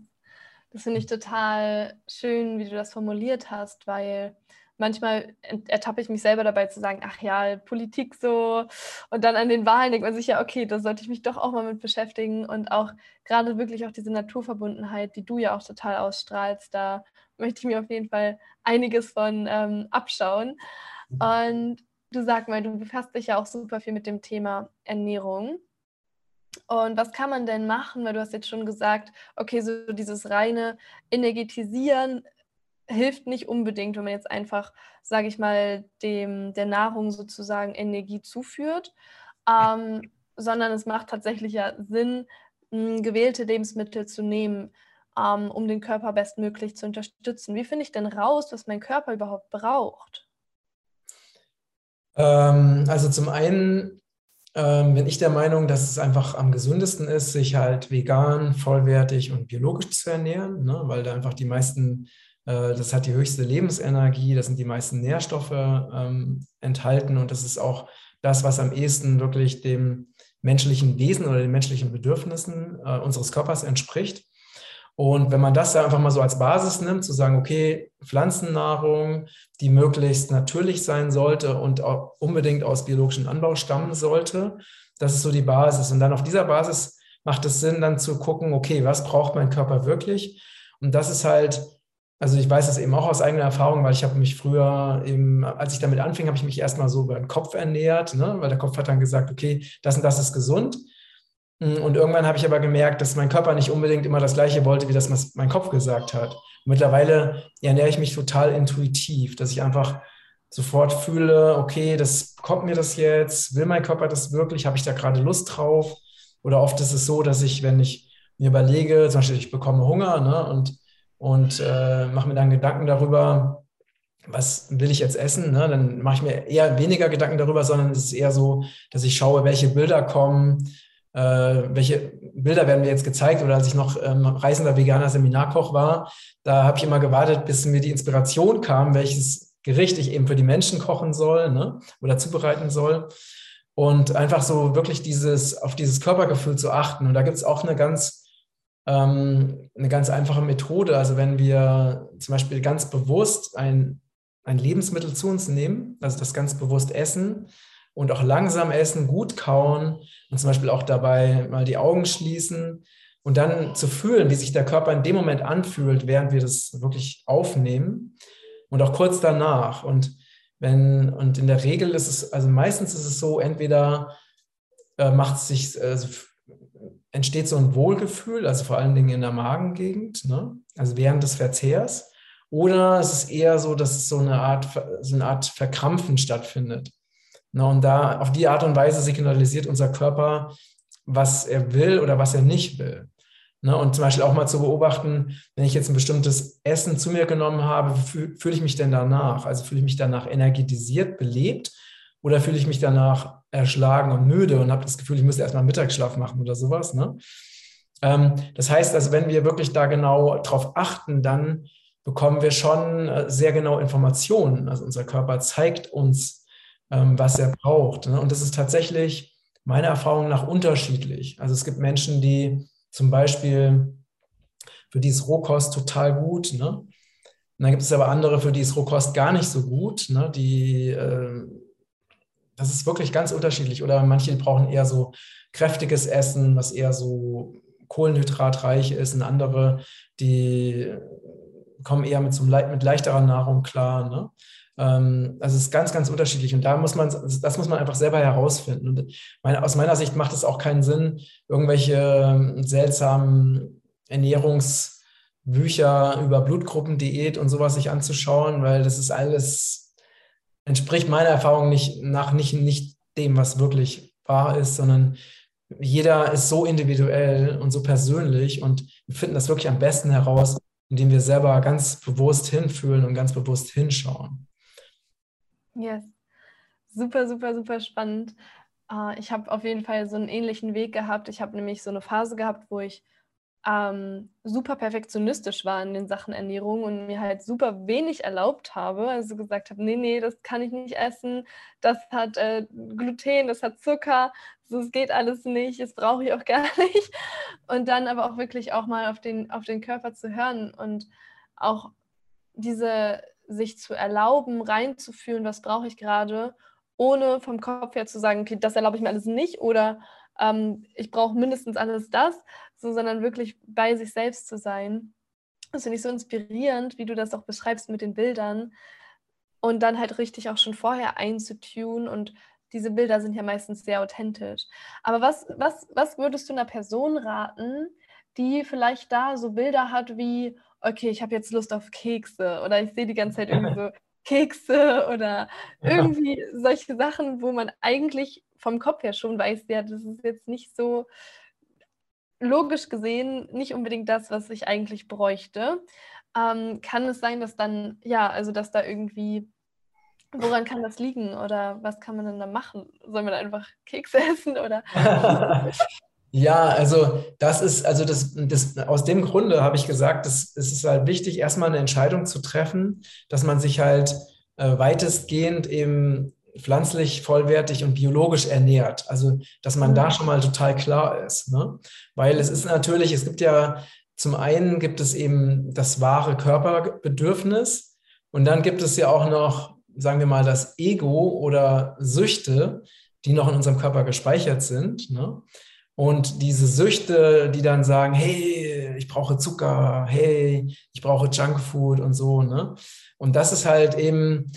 Das finde ich total schön, wie du das formuliert hast, weil manchmal ertappe ich mich selber dabei zu sagen, ach ja, Politik so. Und dann an den Wahlen denkt man sich ja, okay, da sollte ich mich doch auch mal mit beschäftigen. Und auch gerade wirklich auch diese Naturverbundenheit, die du ja auch total ausstrahlst, da möchte ich mir auf jeden Fall einiges von ähm, abschauen. Und du sag mal, du befasst dich ja auch super viel mit dem Thema Ernährung. Und was kann man denn machen? Weil du hast jetzt schon gesagt, okay, so dieses reine Energetisieren hilft nicht unbedingt, wenn man jetzt einfach, sage ich mal, dem der Nahrung sozusagen Energie zuführt, ähm, sondern es macht tatsächlich ja Sinn, gewählte Lebensmittel zu nehmen, ähm, um den Körper bestmöglich zu unterstützen. Wie finde ich denn raus, was mein Körper überhaupt braucht? Ähm, also zum einen ähm, bin ich der Meinung, dass es einfach am gesündesten ist, sich halt vegan, vollwertig und biologisch zu ernähren, ne? weil da einfach die meisten äh, das hat die höchste Lebensenergie, da sind die meisten Nährstoffe ähm, enthalten und das ist auch das, was am ehesten wirklich dem menschlichen Wesen oder den menschlichen Bedürfnissen äh, unseres Körpers entspricht. Und wenn man das da einfach mal so als Basis nimmt, zu sagen, okay, Pflanzennahrung, die möglichst natürlich sein sollte und auch unbedingt aus biologischem Anbau stammen sollte, das ist so die Basis. Und dann auf dieser Basis macht es Sinn, dann zu gucken, okay, was braucht mein Körper wirklich? Und das ist halt also ich weiß das eben auch aus eigener Erfahrung, weil ich habe mich früher eben, als ich damit anfing, habe ich mich erstmal so über den Kopf ernährt, ne? weil der Kopf hat dann gesagt, okay, das und das ist gesund. Und irgendwann habe ich aber gemerkt, dass mein Körper nicht unbedingt immer das Gleiche wollte, wie das mein Kopf gesagt hat. Und mittlerweile ernähre ich mich total intuitiv, dass ich einfach sofort fühle, okay, das kommt mir das jetzt, will mein Körper das wirklich, habe ich da gerade Lust drauf? Oder oft ist es so, dass ich, wenn ich mir überlege, zum Beispiel, ich bekomme Hunger ne, und und äh, mache mir dann Gedanken darüber, was will ich jetzt essen? Ne? Dann mache ich mir eher weniger Gedanken darüber, sondern es ist eher so, dass ich schaue, welche Bilder kommen, welche Bilder werden mir jetzt gezeigt. Oder als ich noch ähm, reisender veganer Seminarkoch war, da habe ich immer gewartet, bis mir die Inspiration kam, welches Gericht ich eben für die Menschen kochen soll ne? oder zubereiten soll. Und einfach so wirklich dieses, auf dieses Körpergefühl zu achten. Und da gibt es auch eine ganz ähm, eine ganz einfache Methode. Also wenn wir zum Beispiel ganz bewusst ein, ein Lebensmittel zu uns nehmen, also das ganz bewusst essen und auch langsam essen, gut kauen und zum Beispiel auch dabei mal die Augen schließen und dann zu fühlen, wie sich der Körper in dem Moment anfühlt, während wir das wirklich aufnehmen und auch kurz danach. Und wenn, und in der Regel ist es, also meistens ist es so, entweder äh, macht sich, also entsteht so ein Wohlgefühl, also vor allen Dingen in der Magengegend, ne? also während des Verzehrs. Oder es ist eher so, dass es so eine Art, so eine Art Verkrampfen stattfindet. Ne? Und da auf die Art und Weise signalisiert unser Körper, was er will oder was er nicht will. Ne? Und zum Beispiel auch mal zu beobachten, wenn ich jetzt ein bestimmtes Essen zu mir genommen habe, fühle ich mich denn danach? Also fühle ich mich danach energetisiert, belebt oder fühle ich mich danach erschlagen und müde und habe das Gefühl, ich müsste erstmal Mittagsschlaf machen oder sowas. Ne? Ähm, das heißt also, wenn wir wirklich da genau drauf achten, dann bekommen wir schon äh, sehr genau Informationen. Also unser Körper zeigt uns, was er braucht. Ne? Und das ist tatsächlich meiner Erfahrung nach unterschiedlich. Also es gibt Menschen, die zum Beispiel, für die ist Rohkost total gut. Ne? Und dann gibt es aber andere, für die ist Rohkost gar nicht so gut. Ne? Die äh, das ist wirklich ganz unterschiedlich. Oder manche brauchen eher so kräftiges Essen, was eher so kohlenhydratreich ist. Und andere, die kommen eher mit, so mit leichterer Nahrung klar. Ne? Ähm, also es ist ganz, ganz unterschiedlich. Und da muss man, das muss man einfach selber herausfinden. Und meine, aus meiner Sicht macht es auch keinen Sinn, irgendwelche ähm, seltsamen Ernährungsbücher über Blutgruppendiät und sowas sich anzuschauen, weil das ist alles, entspricht meiner Erfahrung nicht nach nicht, nicht dem, was wirklich wahr ist, sondern jeder ist so individuell und so persönlich und wir finden das wirklich am besten heraus, indem wir selber ganz bewusst hinfühlen und ganz bewusst hinschauen. Yes. Super, super, super spannend. Uh, ich habe auf jeden Fall so einen ähnlichen Weg gehabt. Ich habe nämlich so eine Phase gehabt, wo ich ähm, super perfektionistisch war in den Sachen Ernährung und mir halt super wenig erlaubt habe. Also gesagt habe, nee, nee, das kann ich nicht essen, das hat äh, Gluten, das hat Zucker, so es geht alles nicht, das brauche ich auch <laughs> gar nicht. Und dann aber auch wirklich auch mal auf den, auf den Körper zu hören und auch diese sich zu erlauben, reinzufühlen, was brauche ich gerade, ohne vom Kopf her zu sagen, okay, das erlaube ich mir alles nicht oder ähm, ich brauche mindestens alles das, so, sondern wirklich bei sich selbst zu sein. Das finde ich so inspirierend, wie du das auch beschreibst mit den Bildern und dann halt richtig auch schon vorher einzutun und diese Bilder sind ja meistens sehr authentisch. Aber was, was, was würdest du einer Person raten, die vielleicht da so Bilder hat wie, okay, ich habe jetzt Lust auf Kekse oder ich sehe die ganze Zeit irgendwie <laughs> so Kekse oder irgendwie solche Sachen, wo man eigentlich vom Kopf her schon weiß, ja, das ist jetzt nicht so logisch gesehen nicht unbedingt das, was ich eigentlich bräuchte. Ähm, kann es sein, dass dann, ja, also dass da irgendwie, woran kann das liegen oder was kann man denn da machen? Soll man einfach Kekse <laughs> essen oder? <laughs> Ja, also das ist, also das, das aus dem Grunde habe ich gesagt, es ist halt wichtig, erstmal eine Entscheidung zu treffen, dass man sich halt äh, weitestgehend eben pflanzlich, vollwertig und biologisch ernährt. Also, dass man da mhm. schon mal total klar ist. Ne? Weil es ist natürlich, es gibt ja, zum einen gibt es eben das wahre Körperbedürfnis und dann gibt es ja auch noch, sagen wir mal, das Ego oder Süchte, die noch in unserem Körper gespeichert sind. Ne? Und diese Süchte, die dann sagen, hey, ich brauche Zucker, hey, ich brauche Junkfood und so, ne? Und das ist halt eben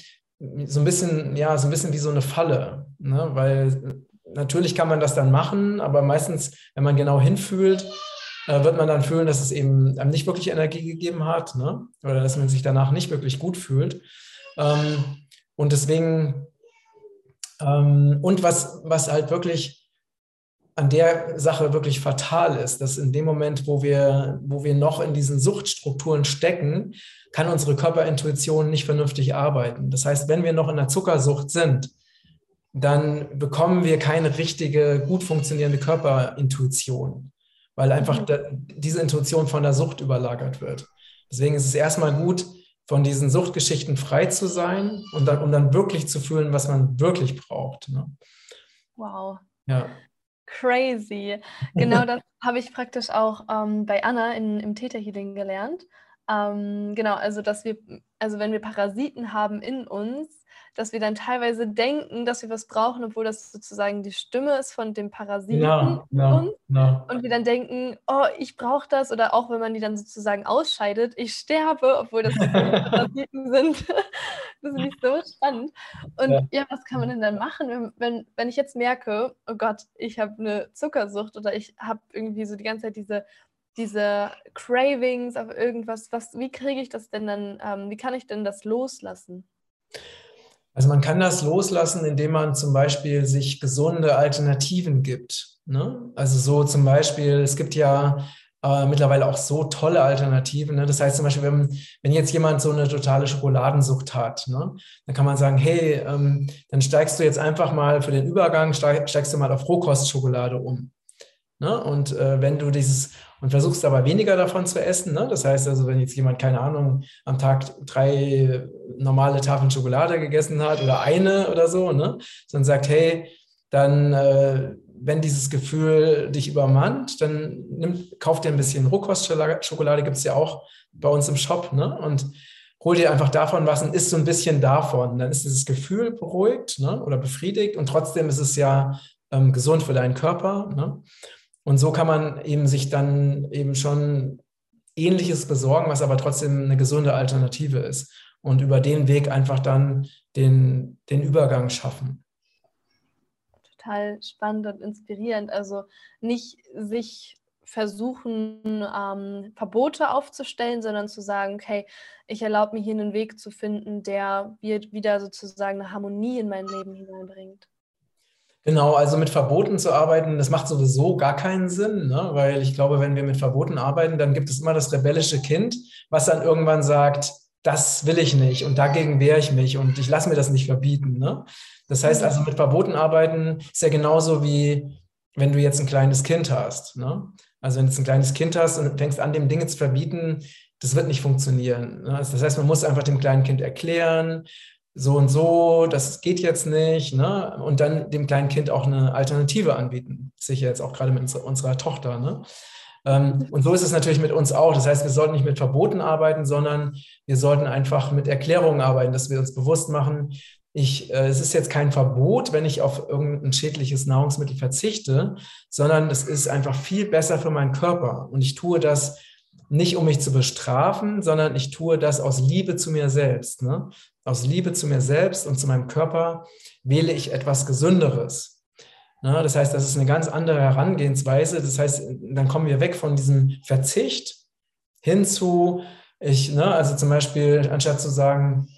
so ein bisschen, ja, so ein bisschen wie so eine Falle, ne? Weil natürlich kann man das dann machen, aber meistens, wenn man genau hinfühlt, äh, wird man dann fühlen, dass es eben einem nicht wirklich Energie gegeben hat, ne? Oder dass man sich danach nicht wirklich gut fühlt. Ähm, und deswegen, ähm, und was, was halt wirklich an der Sache wirklich fatal ist, dass in dem Moment, wo wir, wo wir noch in diesen Suchtstrukturen stecken, kann unsere Körperintuition nicht vernünftig arbeiten. Das heißt, wenn wir noch in der Zuckersucht sind, dann bekommen wir keine richtige, gut funktionierende Körperintuition, weil einfach mhm. diese Intuition von der Sucht überlagert wird. Deswegen ist es erstmal gut, von diesen Suchtgeschichten frei zu sein und dann, um dann wirklich zu fühlen, was man wirklich braucht. Ne? Wow. Ja. Crazy. Genau das habe ich praktisch auch ähm, bei Anna in, im Theta Healing gelernt. Ähm, genau, also dass wir, also wenn wir Parasiten haben in uns, dass wir dann teilweise denken, dass wir was brauchen, obwohl das sozusagen die Stimme ist von dem Parasiten ja, ja, ja. und wir dann denken, oh, ich brauche das oder auch wenn man die dann sozusagen ausscheidet, ich sterbe, obwohl das <laughs> Parasiten sind. <laughs> das finde ich so spannend. Und ja. ja. was kann man denn dann machen, wenn, wenn, wenn ich jetzt merke, oh Gott, ich habe eine Zuckersucht oder ich habe irgendwie so die ganze Zeit diese diese Cravings auf irgendwas, was, wie kriege ich das denn dann, ähm, wie kann ich denn das loslassen? Also man kann das loslassen, indem man zum Beispiel sich gesunde Alternativen gibt. Ne? Also so zum Beispiel, es gibt ja äh, mittlerweile auch so tolle Alternativen. Ne? Das heißt zum Beispiel, wenn, wenn jetzt jemand so eine totale Schokoladensucht hat, ne? dann kann man sagen, hey, ähm, dann steigst du jetzt einfach mal für den Übergang, steig, steigst du mal auf Rohkostschokolade um. Ne? Und äh, wenn du dieses und versuchst aber weniger davon zu essen. Ne? Das heißt also, wenn jetzt jemand, keine Ahnung, am Tag drei normale Tafeln Schokolade gegessen hat oder eine oder so, ne? sondern sagt, hey, dann, äh, wenn dieses Gefühl dich übermannt, dann nimm, kauf dir ein bisschen Rohkostschokolade, gibt es ja auch bei uns im Shop. Ne? Und hol dir einfach davon was und isst so ein bisschen davon. Dann ist dieses Gefühl beruhigt ne, oder befriedigt und trotzdem ist es ja ähm, gesund für deinen Körper. Ne? Und so kann man eben sich dann eben schon Ähnliches besorgen, was aber trotzdem eine gesunde Alternative ist. Und über den Weg einfach dann den, den Übergang schaffen. Total spannend und inspirierend. Also nicht sich versuchen, ähm, Verbote aufzustellen, sondern zu sagen, okay, ich erlaube mir hier einen Weg zu finden, der wieder sozusagen eine Harmonie in mein Leben hineinbringt. Genau, also mit Verboten zu arbeiten, das macht sowieso gar keinen Sinn, ne? weil ich glaube, wenn wir mit Verboten arbeiten, dann gibt es immer das rebellische Kind, was dann irgendwann sagt, das will ich nicht und dagegen wehre ich mich und ich lasse mir das nicht verbieten. Ne? Das heißt also, mit Verboten arbeiten ist ja genauso wie wenn du jetzt ein kleines Kind hast. Ne? Also wenn du jetzt ein kleines Kind hast und fängst an, dem Dinge zu verbieten, das wird nicht funktionieren. Ne? Das heißt, man muss einfach dem kleinen Kind erklären, so und so, das geht jetzt nicht, ne? und dann dem kleinen Kind auch eine Alternative anbieten. Sicher jetzt auch gerade mit unserer Tochter. Ne? Ähm, und so ist es natürlich mit uns auch. Das heißt, wir sollten nicht mit Verboten arbeiten, sondern wir sollten einfach mit Erklärungen arbeiten, dass wir uns bewusst machen, ich, äh, es ist jetzt kein Verbot, wenn ich auf irgendein schädliches Nahrungsmittel verzichte, sondern es ist einfach viel besser für meinen Körper. Und ich tue das nicht, um mich zu bestrafen, sondern ich tue das aus Liebe zu mir selbst. Ne? Aus Liebe zu mir selbst und zu meinem Körper wähle ich etwas Gesünderes. Ne? Das heißt, das ist eine ganz andere Herangehensweise. Das heißt, dann kommen wir weg von diesem Verzicht hin zu, ich, ne, also zum Beispiel, anstatt zu sagen,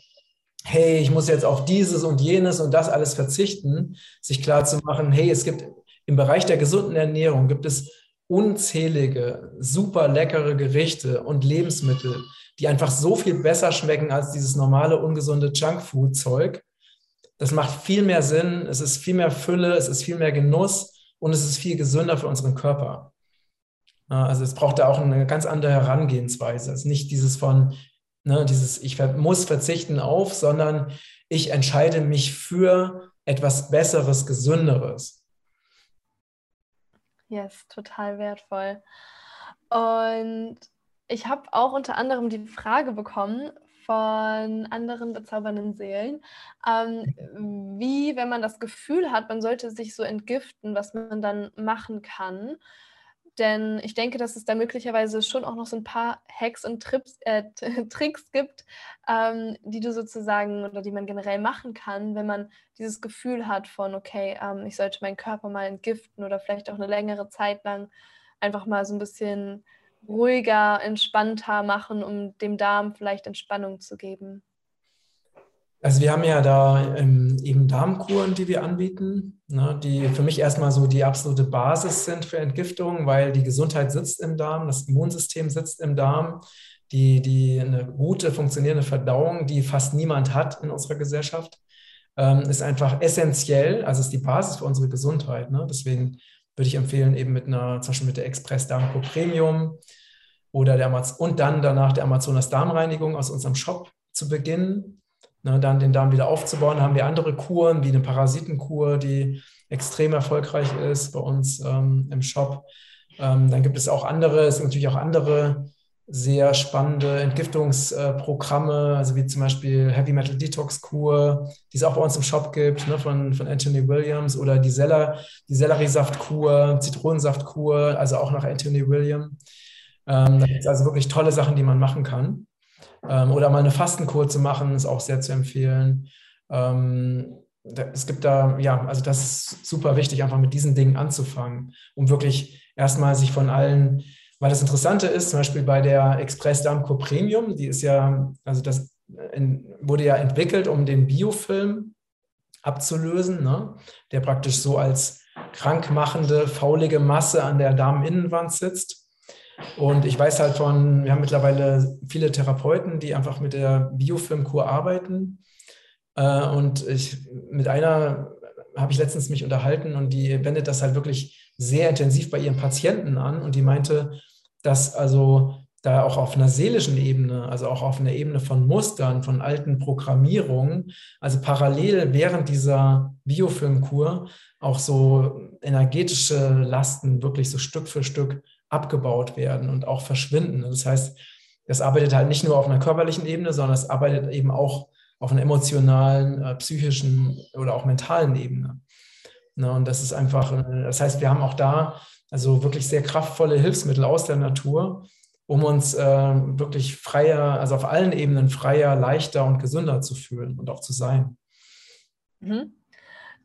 hey, ich muss jetzt auf dieses und jenes und das alles verzichten, sich klar zu machen, hey, es gibt im Bereich der gesunden Ernährung gibt es unzählige, super leckere Gerichte und Lebensmittel, die einfach so viel besser schmecken als dieses normale, ungesunde Junkfood-Zeug. Das macht viel mehr Sinn, es ist viel mehr Fülle, es ist viel mehr Genuss und es ist viel gesünder für unseren Körper. Also es braucht da auch eine ganz andere Herangehensweise. Es ist nicht dieses von, ne, dieses ich muss verzichten auf, sondern ich entscheide mich für etwas Besseres, Gesünderes. Yes, total wertvoll. Und ich habe auch unter anderem die Frage bekommen von anderen bezaubernden Seelen, ähm, wie, wenn man das Gefühl hat, man sollte sich so entgiften, was man dann machen kann. Denn ich denke, dass es da möglicherweise schon auch noch so ein paar Hacks und Trips, äh, <laughs> Tricks gibt, ähm, die du sozusagen oder die man generell machen kann, wenn man dieses Gefühl hat von, okay, ähm, ich sollte meinen Körper mal entgiften oder vielleicht auch eine längere Zeit lang einfach mal so ein bisschen ruhiger, entspannter machen, um dem Darm vielleicht Entspannung zu geben. Also wir haben ja da ähm, eben Darmkuren, die wir anbieten, ne, die für mich erstmal so die absolute Basis sind für Entgiftung, weil die Gesundheit sitzt im Darm, das Immunsystem sitzt im Darm, die, die eine gute, funktionierende Verdauung, die fast niemand hat in unserer Gesellschaft, ähm, ist einfach essentiell, also ist die Basis für unsere Gesundheit. Ne? Deswegen würde ich empfehlen, eben mit einer, zum Beispiel mit der Express Darmkur Premium oder der Amaz und dann danach der Amazonas Darmreinigung aus unserem Shop zu beginnen ne, dann den Darm wieder aufzubauen. Da haben wir andere Kuren, wie eine Parasitenkur, die extrem erfolgreich ist bei uns ähm, im Shop. Ähm, dann gibt es auch andere, es sind natürlich auch andere sehr spannende Entgiftungsprogramme, also wie zum Beispiel Heavy Metal Detox Kur, die es auch bei uns im Shop gibt, ne, von, von Anthony Williams oder die, Seller, die Selleriesaftkur, Zitronensaftkur, also auch nach Anthony Williams. Ähm, da gibt es also wirklich tolle Sachen, die man machen kann. Ähm, oder mal eine Fastenkur zu machen, ist auch sehr zu empfehlen. Ähm, es gibt da, ja, also das ist super wichtig, einfach mit diesen Dingen anzufangen, um wirklich erstmal sich von allen, weil das Interessante ist, zum Beispiel bei der Express Darmkur Premium, die ist ja, also das in, wurde ja entwickelt, um den Biofilm abzulösen, ne? der praktisch so als krankmachende, faulige Masse an der Darminnenwand sitzt. Und ich weiß halt von, wir haben mittlerweile viele Therapeuten, die einfach mit der Biofilmkur arbeiten. Äh, und ich, mit einer habe ich letztens mich unterhalten und die wendet das halt wirklich sehr intensiv bei ihren Patienten an und die meinte, dass also da auch auf einer seelischen Ebene, also auch auf einer Ebene von Mustern, von alten Programmierungen, also parallel während dieser Biofilmkur auch so energetische Lasten wirklich so Stück für Stück abgebaut werden und auch verschwinden. Das heißt, das arbeitet halt nicht nur auf einer körperlichen Ebene, sondern es arbeitet eben auch auf einer emotionalen, äh, psychischen oder auch mentalen Ebene. Ne, und das ist einfach, äh, das heißt, wir haben auch da also wirklich sehr kraftvolle Hilfsmittel aus der Natur, um uns äh, wirklich freier, also auf allen Ebenen freier, leichter und gesünder zu fühlen und auch zu sein. Mhm.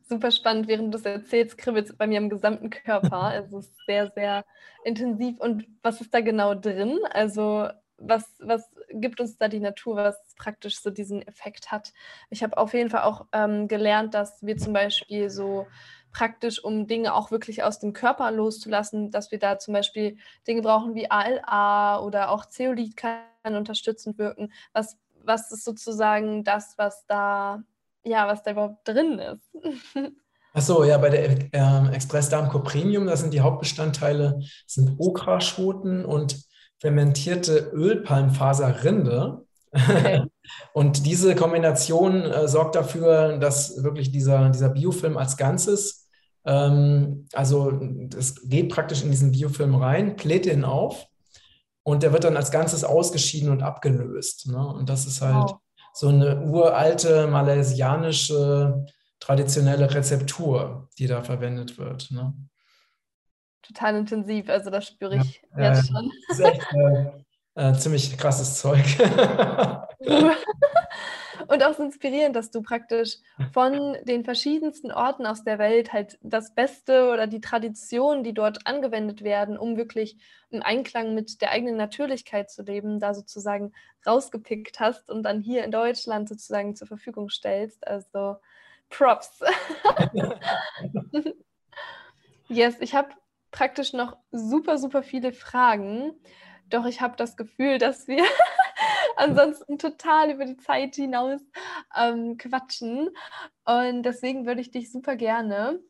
Super spannend, während du es erzählst, kribbelt es bei mir im gesamten Körper. <laughs> Also es ist sehr, sehr intensiv. Und was ist da genau drin? Also was, was gibt uns da die Natur, was praktisch so diesen Effekt hat? Ich habe auf jeden Fall auch ähm, gelernt, dass wir zum Beispiel so praktisch, um Dinge auch wirklich aus dem Körper loszulassen, dass wir da zum Beispiel Dinge brauchen wie ALA oder auch Zeolit kann unterstützend wirken. Was, was ist sozusagen das, was da, ja, was da überhaupt drin ist? <laughs> Achso, ja, bei der äh, Express Darm Coprinium, das sind die Hauptbestandteile, sind Okraschoten und fermentierte Ölpalmfaserrinde. Okay. <laughs> Und diese Kombination äh, sorgt dafür, dass wirklich dieser, dieser Biofilm als Ganzes, ähm, also es geht praktisch in diesen Biofilm rein, pläht den auf und der wird dann als Ganzes ausgeschieden und abgelöst. Ne? Und das ist halt wow. so eine uralte malaysianische traditionelle Rezeptur, die da verwendet wird. Ne? Total intensiv. Also das spüre ich ja, jetzt schon. Das ist echt äh, äh, ziemlich krasses Zeug. <laughs> Und auch so inspirierend, dass du praktisch von den verschiedensten Orten aus der Welt halt das Beste oder die Traditionen, die dort angewendet werden, um wirklich im Einklang mit der eigenen Natürlichkeit zu leben, da sozusagen rausgepickt hast und dann hier in Deutschland sozusagen zur Verfügung stellst. Also Props. <laughs> <laughs> yes, ich habe praktisch noch super, super viele Fragen. Doch ich habe das Gefühl, dass wir <laughs> ansonsten total über die Zeit hinaus ähm, quatschen. Und deswegen würde ich dich super gerne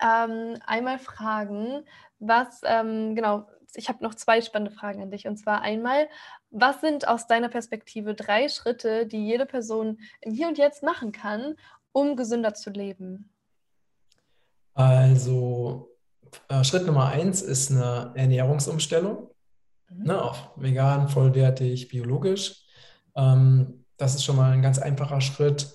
ähm, einmal fragen, was, ähm, genau, ich habe noch zwei spannende Fragen an dich. Und zwar einmal, was sind aus deiner Perspektive drei Schritte, die jede Person im Hier und Jetzt machen kann, um gesünder zu leben? Also äh, Schritt Nummer eins ist eine Ernährungsumstellung mhm. ne, auf vegan, vollwertig, biologisch. Ähm, das ist schon mal ein ganz einfacher Schritt.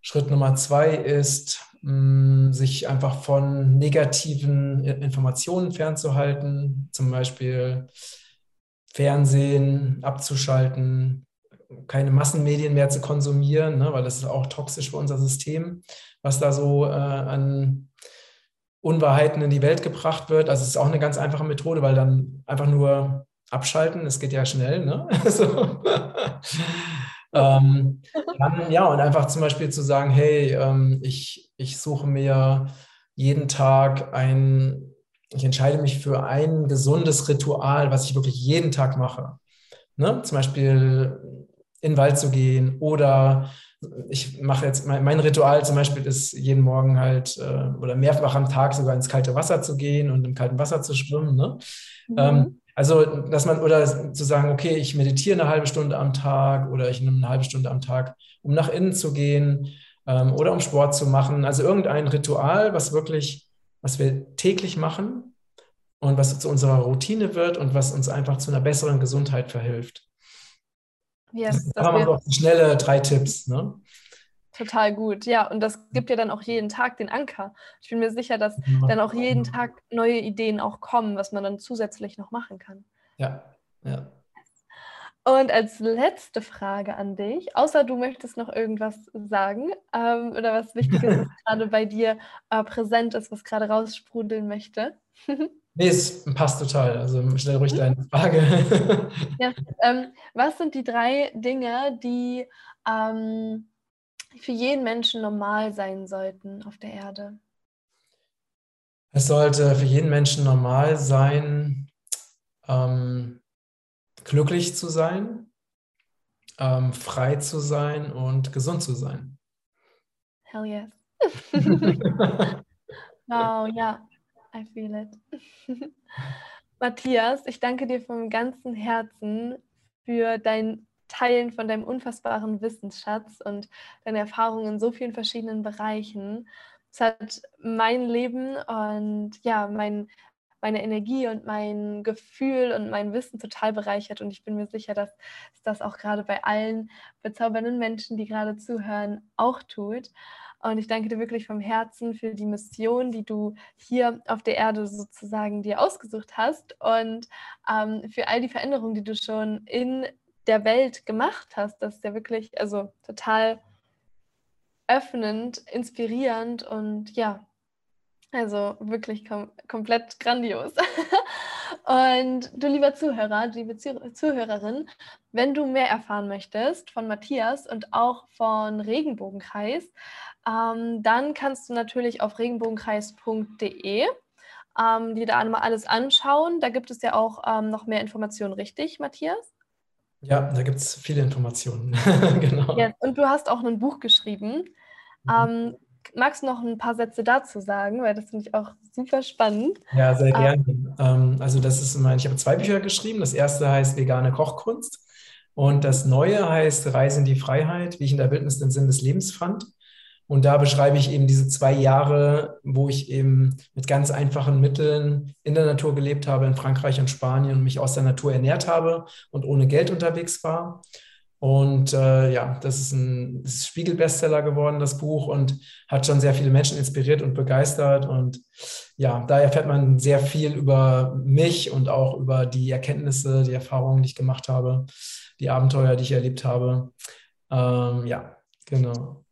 Schritt Nummer zwei ist, mh, sich einfach von negativen Informationen fernzuhalten, zum Beispiel Fernsehen abzuschalten, keine Massenmedien mehr zu konsumieren, ne, weil das ist auch toxisch für unser System, was da so äh, an Unwahrheiten in die Welt gebracht wird. Also es ist auch eine ganz einfache Methode, weil dann einfach nur abschalten, es geht ja schnell, ne? <laughs> Also, ähm, dann, ja, und einfach zum Beispiel zu sagen, hey, ähm, ich, ich suche mir jeden Tag ein, ich entscheide mich für ein gesundes Ritual, was ich wirklich jeden Tag mache. Ne? Zum Beispiel in den Wald zu gehen oder ich mache jetzt, mein, mein, Ritual zum Beispiel ist jeden Morgen halt äh, oder mehrfach am Tag sogar ins kalte Wasser zu gehen und im kalten Wasser zu schwimmen. Ne? Mhm. Ähm, also, dass man, oder zu sagen, okay, ich meditiere eine halbe Stunde am Tag oder ich nehme eine halbe Stunde am Tag, um nach innen zu gehen ähm, oder um Sport zu machen. Also irgendein Ritual, was wirklich, was wir täglich machen und was zu unserer Routine wird und was uns einfach zu einer besseren Gesundheit verhilft. Yes, da haben wir noch schnelle drei Tipps. Ne? Total gut, ja. Und das gibt ja dann auch jeden Tag den Anker. Ich bin mir sicher, dass ja. dann auch jeden Tag neue Ideen auch kommen, was man dann zusätzlich noch machen kann. Ja, ja. Und als letzte Frage an dich, außer du möchtest noch irgendwas sagen ähm, oder was Wichtiges, <laughs> was gerade bei dir äh, präsent ist, was gerade raussprudeln möchte. <laughs> Nee, es passt total. Also stell ruhig mhm. deine Frage. <laughs> ja, ähm, was sind die drei Dinge, die ähm, für jeden Menschen normal sein sollten auf der Erde? Es sollte für jeden Menschen normal sein, ähm, glücklich zu sein, ähm, frei zu sein und gesund zu sein. Hell yes. <laughs> <laughs> wow, ja. I feel it. <laughs> Matthias, ich danke dir vom ganzen Herzen für dein Teilen von deinem unfassbaren Wissensschatz und deine Erfahrungen in so vielen verschiedenen Bereichen. Es hat mein Leben und ja, mein, meine Energie und mein Gefühl und mein Wissen total bereichert. Und ich bin mir sicher, dass es das auch gerade bei allen bezaubernden Menschen, die gerade zuhören, auch tut. Und ich danke dir wirklich vom Herzen für die Mission, die du hier auf der Erde sozusagen dir ausgesucht hast und ähm, für all die Veränderungen, die du schon in der Welt gemacht hast. Das ist ja wirklich, also total öffnend, inspirierend und ja, also wirklich kom komplett grandios. <laughs> und du lieber Zuhörer, liebe Zuhörerin, wenn du mehr erfahren möchtest von Matthias und auch von Regenbogenkreis, ähm, dann kannst du natürlich auf regenbogenkreis.de ähm, dir da einmal alles anschauen. Da gibt es ja auch ähm, noch mehr Informationen, richtig, Matthias? Ja, da gibt es viele Informationen. <laughs> genau. Ja, und du hast auch ein Buch geschrieben. Mhm. Magst du noch ein paar Sätze dazu sagen, weil das finde ich auch super spannend. Ja, sehr ähm, gerne. Ähm, also das ist mein, ich habe zwei Bücher geschrieben. Das erste heißt Vegane Kochkunst und das neue heißt Reise in die Freiheit, wie ich in der Wildnis den Sinn des Lebens fand. Und da beschreibe ich eben diese zwei Jahre, wo ich eben mit ganz einfachen Mitteln in der Natur gelebt habe, in Frankreich und Spanien und mich aus der Natur ernährt habe und ohne Geld unterwegs war. Und äh, ja, das ist ein Spiegel-Bestseller geworden, das Buch, und hat schon sehr viele Menschen inspiriert und begeistert. Und ja, da erfährt man sehr viel über mich und auch über die Erkenntnisse, die Erfahrungen, die ich gemacht habe, die Abenteuer, die ich erlebt habe. Ähm, ja, genau.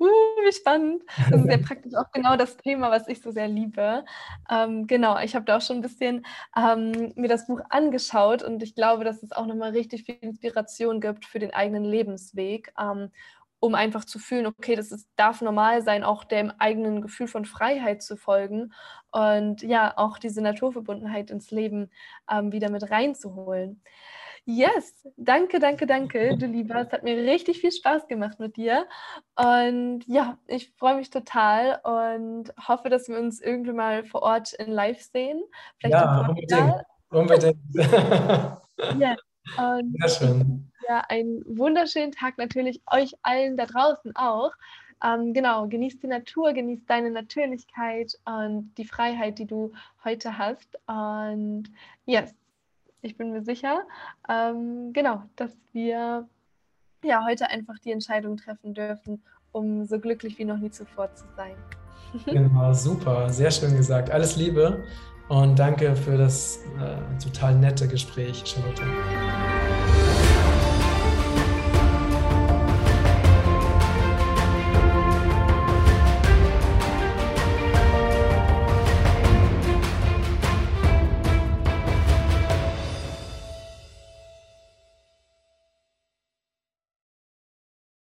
Uh, wie spannend. Das ist <laughs> ja praktisch auch genau das Thema, was ich so sehr liebe. Ähm, genau, ich habe da auch schon ein bisschen ähm, mir das Buch angeschaut und ich glaube, dass es auch nochmal richtig viel Inspiration gibt für den eigenen Lebensweg, ähm, um einfach zu fühlen, okay, das ist, darf normal sein, auch dem eigenen Gefühl von Freiheit zu folgen und ja, auch diese Naturverbundenheit ins Leben ähm, wieder mit reinzuholen. Yes, danke, danke, danke, du Lieber. Es hat mir richtig viel Spaß gemacht mit dir. Und ja, ich freue mich total und hoffe, dass wir uns irgendwie mal vor Ort in Live sehen. Vielleicht ja, unbedingt. unbedingt. <laughs> ja, und Sehr schön. Ja, einen wunderschönen Tag natürlich euch allen da draußen auch. Ähm, genau, genießt die Natur, genießt deine Natürlichkeit und die Freiheit, die du heute hast. Und yes, ich bin mir sicher, ähm, genau, dass wir ja heute einfach die Entscheidung treffen dürfen, um so glücklich wie noch nie zuvor zu sein. <laughs> genau, super, sehr schön gesagt. Alles Liebe und danke für das äh, total nette Gespräch, Charlotte.